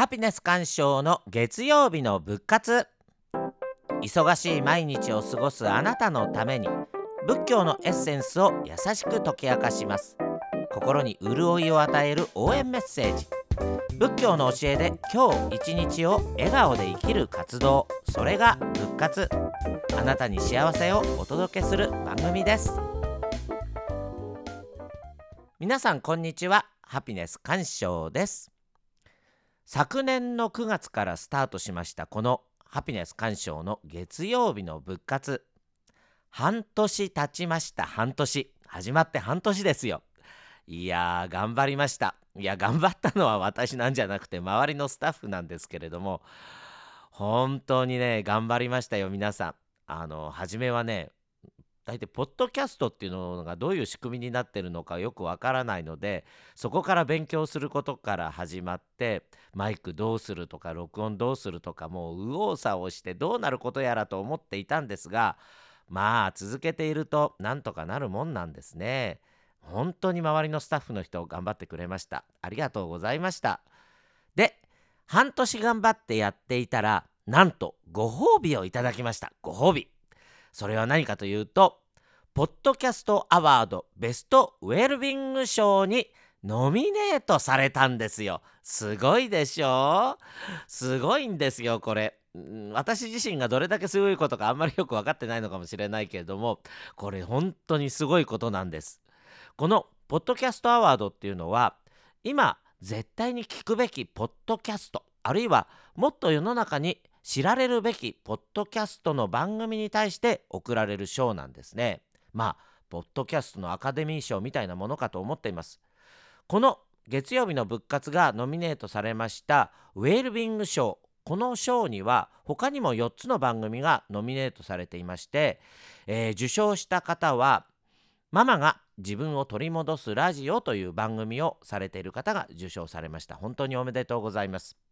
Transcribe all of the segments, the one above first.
ハピネス鑑賞の月曜日の仏活。忙しい毎日を過ごすあなたのために仏教のエッセンスを優しく解き明かします。心に潤いを与える応援メッセージ。仏教の教えで今日一日を笑顔で生きる活動。それが仏活。あなたに幸せをお届けする番組です。皆さんこんにちは。ハピネス鑑賞です。昨年の9月からスタートしましたこのハピネス鑑賞の月曜日の仏活。半年経ちました。半年。始まって半年ですよ。いやー頑張りました。いや頑張ったのは私なんじゃなくて周りのスタッフなんですけれども本当にね頑張りましたよ皆さん。あの初めはね大体ポッドキャストっていうのがどういう仕組みになってるのかよくわからないのでそこから勉強することから始まってマイクどうするとか録音どうするとかもう右往左往してどうなることやらと思っていたんですがまあ続けているとなんとかなるもんなんですね。本当に周りのスタッフの人頑張ってくれました。ありがとうございました。で半年頑張ってやっていたらなんとご褒美をいただきました。ご褒美。それは何かというとポッドキャストアワードベストウェルビング賞にノミネートされたんですよ。すごいでしょ？すごいんですよこれ。私自身がどれだけすごいことかあんまりよく分かってないのかもしれないけれどもこれ本当にすごいことなんです。このポッドキャストアワードっていうのは今絶対に聞くべきポッドキャストあるいはもっと世の中に知られるべきポッドキャストの番組に対して贈られる賞なんですね。まあポッドキャストのアカデミー賞みたいなものかと思っています。この月曜日の仏活がノミネートされましたウェルビング賞。この賞には他にも4つの番組がノミネートされていまして、えー、受賞した方はママが自分を取り戻すラジオという番組をされている方が受賞されました。本当におめでとうございます。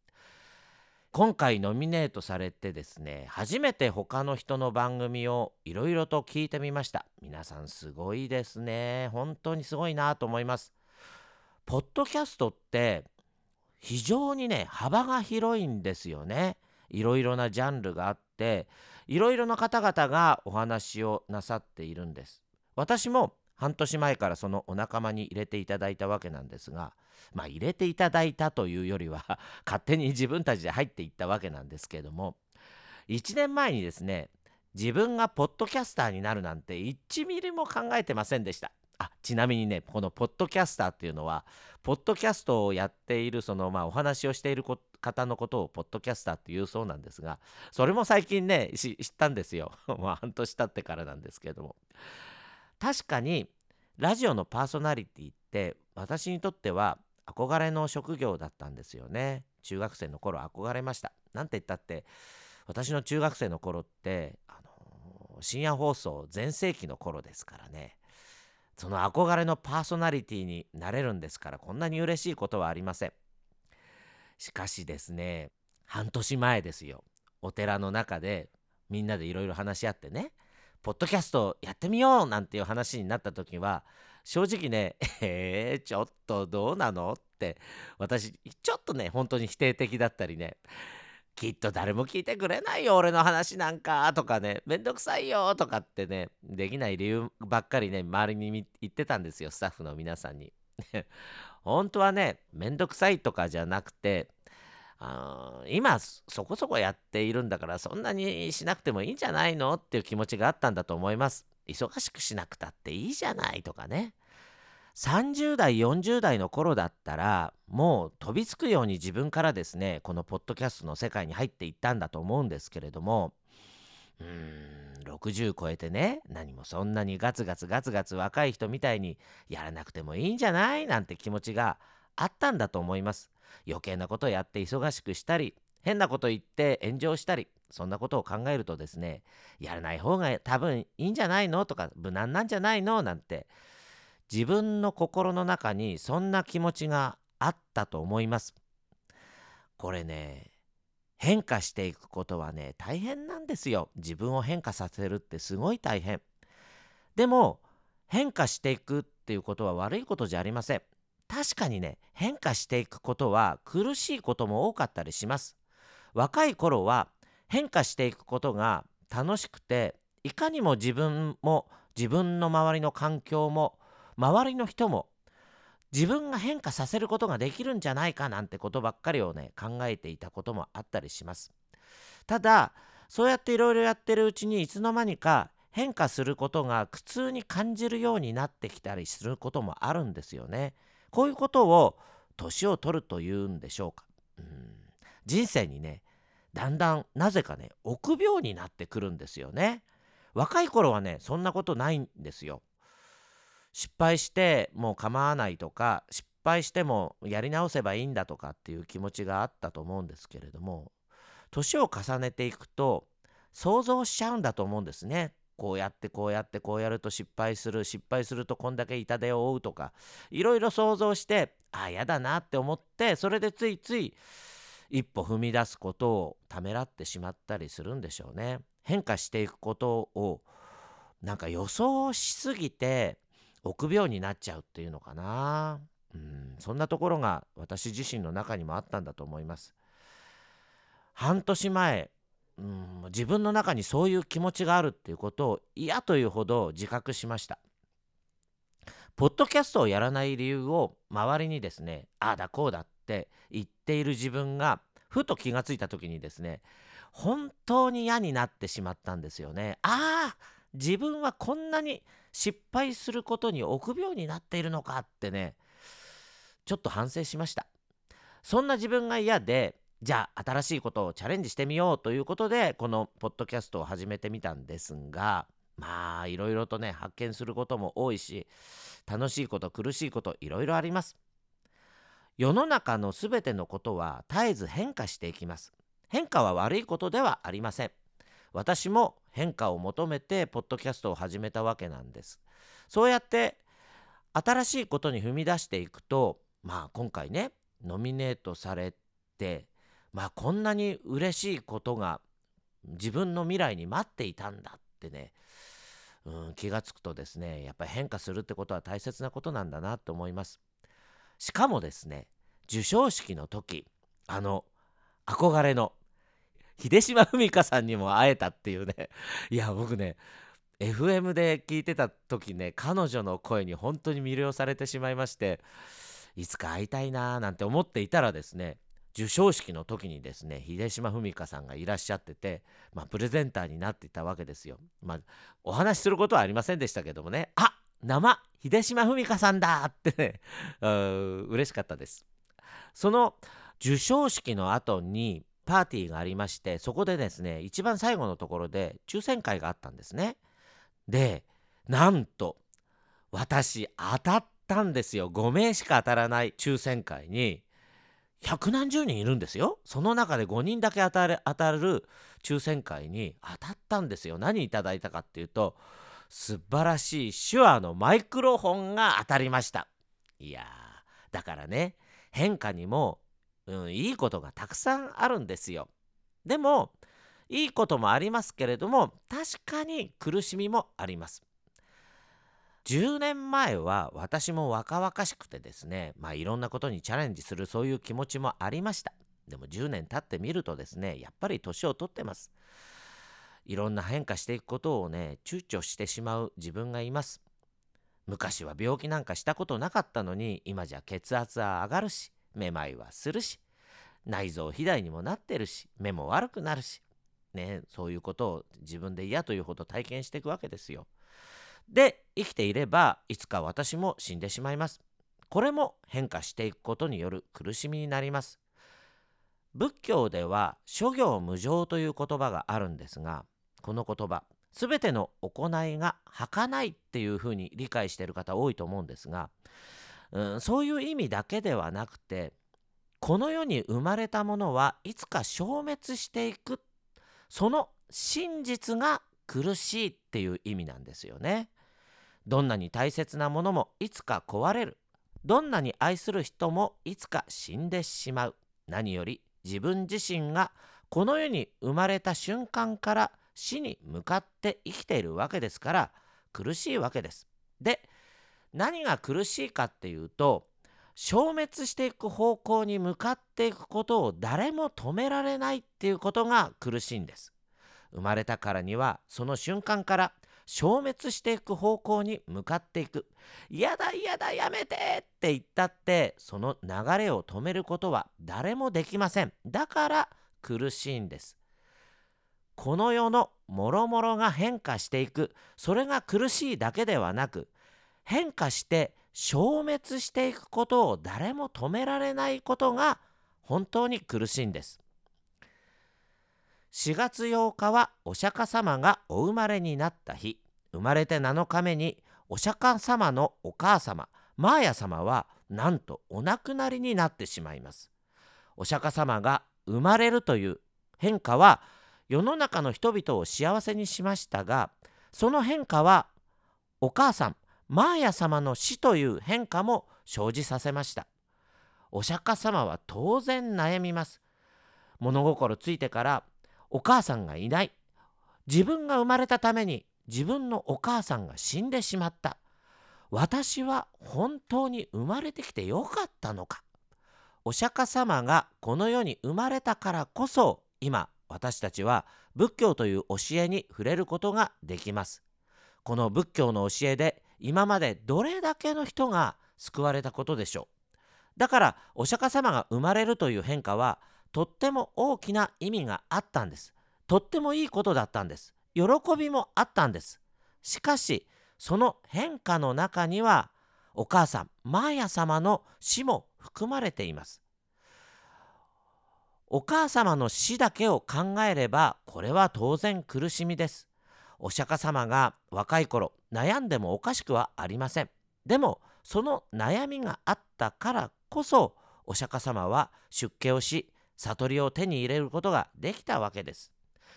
今回ノミネートされてですね初めて他の人の番組をいろいろと聞いてみました。皆さんすごいですね。本当にすごいなと思います。ポッドキャストって非常にね幅が広いんですよね。いろいろなジャンルがあっていろいろな方々がお話をなさっているんです。私も半年前からそのお仲間に入れていただいたわけなんですがまあ入れていただいたというよりは 勝手に自分たちで入っていったわけなんですけれども1年前にですね自分がポッドキャスターになるなんて1ミリも考えてませんでした。あちなみにねこのポッドキャスターっていうのはポッドキャストをやっているそのまあお話をしている方のことをポッドキャスターっていうそうなんですがそれも最近ね知ったんですよ まあ半年経ってからなんですけれども確かにラジオのパーソナリティって私にとっては憧れの職業だったんですよね。中学生の頃憧れました。なんて言ったって私の中学生の頃ってあの深夜放送全盛期の頃ですからね。その憧れのパーソナリティになれるんですからこんなに嬉しいことはありません。しかしですね半年前ですよ。お寺の中でみんなでいろいろ話し合ってねポッドキャストやってみようなんていう話になった時は正直ね えー、ちょっとどうなのって私ちょっとね本当に否定的だったりねきっと誰も聞いてくれないよ俺の話なんかとかねめんどくさいよとかってねできない理由ばっかりね周りに言ってたんですよスタッフの皆さんに。本当はねめんどくさいとかじゃなくてあ今そこそこやっているんだからそんなにしなくてもいいんじゃないのっていう気持ちがあったんだと思います。忙しくしなくたっていいじゃないとかね。30代40代の頃だったらもう飛びつくように自分からですねこのポッドキャストの世界に入っていったんだと思うんですけれどもうーん60超えてね何もそんなにガツガツガツガツ若い人みたいにやらなくてもいいんじゃない？なんて気持ちがあったんだと思います。余計なことやって忙しくしたり変なこと言って炎上したりそんなことを考えるとですねやらない方が多分いいんじゃないのとか無難なんじゃないの？なんて自分の心の中にそんな気持ちがあったと思います。これね変化していくことはね大変なんですよ。自分を変化させるってすごい大変。でも変化していくっていうことは悪いことじゃありません。確かにね変化していくことは苦しいことも多かったりします。若い頃は変化していくことが楽しくていかにも自分も自分の周りの環境も周りの人も自分が変化させることができるんじゃないかなんてことばっかりをね考えていたこともあったりします。ただそうやっていろいろやってるうちにいつの間にか変化することが苦痛に感じるようになってきたりすることもあるんですよね。こういうことを年を取るというんでしょうか。うん。人生にねだんだんなぜかね臆病になってくるんですよね。若い頃はねそんなことないんですよ。失敗してもう構わないとか失敗してもやり直せばいいんだとかっていう気持ちがあったと思うんですけれども年を重ねていくと想像しちゃうんだと思うんですね。こうやってこうやってこうやると失敗する失敗するとこんだけ痛手を負うとかいろいろ想像してああやだなって思ってそれでついつい一歩踏み出すことをためらってしまったりするんでしょうね。変化していくことをなんか予想しすぎて臆病になっちゃうっていうのかなうんそんなところが私自身の中にもあったんだと思います半年前うん自分の中にそういう気持ちがあるっていうことを嫌というほど自覚しました。ポッドキャストをやらない理由を周りにですねああだこうだって言っている自分がふと気がついた時にですね本当に嫌になってしまったんですよね。ああ自分はこんなに失敗することに臆病になっているのかってねちょっと反省しました。そんな自分が嫌でじゃあ新しいことをチャレンジしてみようということでこのポッドキャストを始めてみたんですがまあいろいろとね発見することも多いし楽しいこと苦しいこといろいろあります。世の中のすべてのことは絶えず変化していきます。変化は悪いことではありません。私も変化を求めてポッドキャストを始めたわけなんです。そうやって新しいことに踏み出していくとまあ今回ねノミネートされてまあこんなに嬉しいことが自分の未来に待っていたんだってね、うん、気がつくとですねやっぱり変化するってことは大切なことなんだなと思います。しかもですね授賞式の時あの憧れの秀島文香さんにも会えたっていうね。いや僕ね FM で聞いてた時ね彼女の声に本当に魅了されてしまいましていつか会いたいなーなんて思っていたらですね授賞式の時にですね秀島文香さんがいらっしゃってて、まあ、プレゼンターになっていたわけですよ。まあ、お話しすることはありませんでしたけどもねあ生秀島文香さんだってね う嬉しかったです。その授賞式の後にパーティーがありましてそこでですね一番最後のところで抽選会があったんですねでなんと私当たったんですよ5名しか当たらない抽選会に百何十人いるんですよその中で5人だけ当たる当たる抽選会に当たったんですよ何いただいたかっていうと素晴らしい手話のマイクロフォンが当たりましたいやーだからね変化にもうん、いいことがたくさんあるんですよ。でもいいこともありますけれども確かに苦しみもあります。10年前は私も若々しくてですねまあいろんなことにチャレンジするそういう気持ちもありました。でも10年経ってみるとですねやっぱり年を取ってます。いろんな変化していくことをね躊躇してしまう自分がいます。昔は病気なんかしたことなかったのに今じゃ血圧は上がるしめまいはするし内臓肥大にもなってるし目も悪くなるし、ね、そういうことを自分で嫌というほど体験していくわけですよ。で生きていればいつか私も死んでしまいます。これも変化していくことによる苦しみになります。仏教では諸行無常という言葉があるんですがこの言葉全ての行いが儚いっていうふうに理解している方多いと思うんですがうん、そういう意味だけではなくてこの世に生まれたものはいつか消滅していくその真実が苦しいっていう意味なんですよね。どんなに大切なものもいつか壊れる。どんなに愛する人もいつか死んでしまう。何より自分自身がこの世に生まれた瞬間から死に向かって生きているわけですから苦しいわけです。で何が苦しいかっていうと消滅していく方向に向かっていくことを誰も止められないっていうことが苦しいんです。生まれたからにはその瞬間から消滅していく方向に向かっていく。嫌だ嫌だやめてって言ったってその流れを止めることは誰もできません。だから苦しいんです。この世のもろもろが変化していく。それが苦しいだけではなく変化して消滅していくことを誰も止められないことが本当に苦しいんです。4月8日はお釈迦様がお生まれになった日。生まれて7日目にお釈迦様のお母様マーヤ様はなんとお亡くなりになってしまいます。お釈迦様が生まれるという変化は世の中の人々を幸せにしましたがその変化はお母さんマーヤ様の死という変化も生じさせました。お釈迦様は当然悩みます。物心ついてからお母さんがいない。自分が生まれたために自分のお母さんが死んでしまった。私は本当に生まれてきてよかったのか。お釈迦様がこの世に生まれたからこそ今私たちは仏教という教えに触れることができます。この仏教の教えで今までどれだけの人が救われたことでしょう。だからお釈迦様が生まれるという変化はとっても大きな意味があったんです。とってもいいことだったんです。喜びもあったんです。しかしその変化の中にはお母さんマーヤ様の死も含まれています。お母様の死だけを考えればこれは当然苦しみです。お釈迦様が若い頃悩んでもおかしくはありません。でもその悩みがあったからこそお釈迦様は出家をし悟りを手に入れることができたわけです。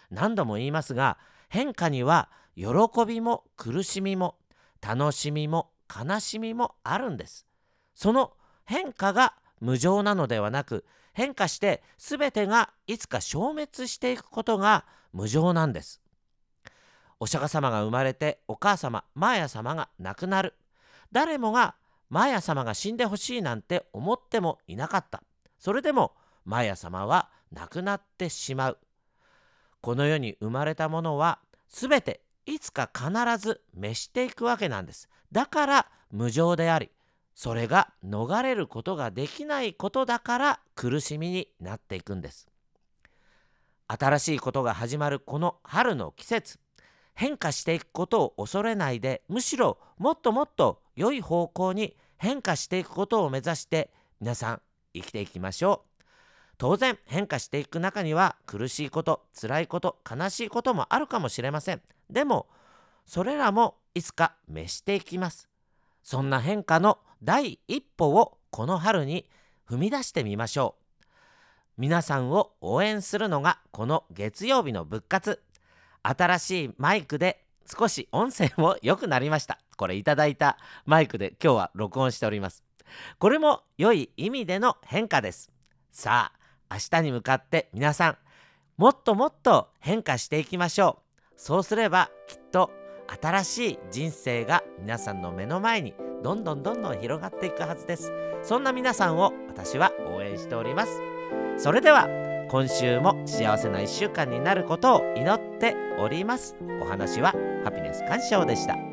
何度も言いますが変化には喜びも苦しみも楽しみも悲しみもあるんです。その変化が無常なのではなく変化して全てがいつか消滅していくことが無常なんです。お釈迦様が生まれてお母様マーヤ様が亡くなる。誰もがマーヤ様が死んでほしいなんて思ってもいなかった。それでもマヤ様は亡くなってしまう。この世に生まれたものは全ていつか必ず滅していくわけなんです。だから無常でありそれが逃れることができないことだから苦しみになっていくんです。新しいことが始まるこの春の季節変化していくことを恐れないでむしろもっともっと良い方向に変化していくことを目指して皆さん生きていきましょう。当然変化していく中には苦しいこと辛いこと悲しいこともあるかもしれません。でもそれらもいつか滅していきます。そんな変化の第一歩をこの春に踏み出してみましょう。皆さんを応援するのがこの月曜日の仏活。新しいマイクで少し音声も良くなりました。これいただいたマイクで今日は録音しております。これも良い意味での変化です。さあ明日に向かって皆さんもっともっと変化していきましょう。そうすればきっと新しい人生が皆さんの目の前にどんどんどんどん広がっていくはずです。そんな皆さんを私は応援しております。それでは今週も幸せな1週間になることを祈っております。お話はハピネス鑑賞でした。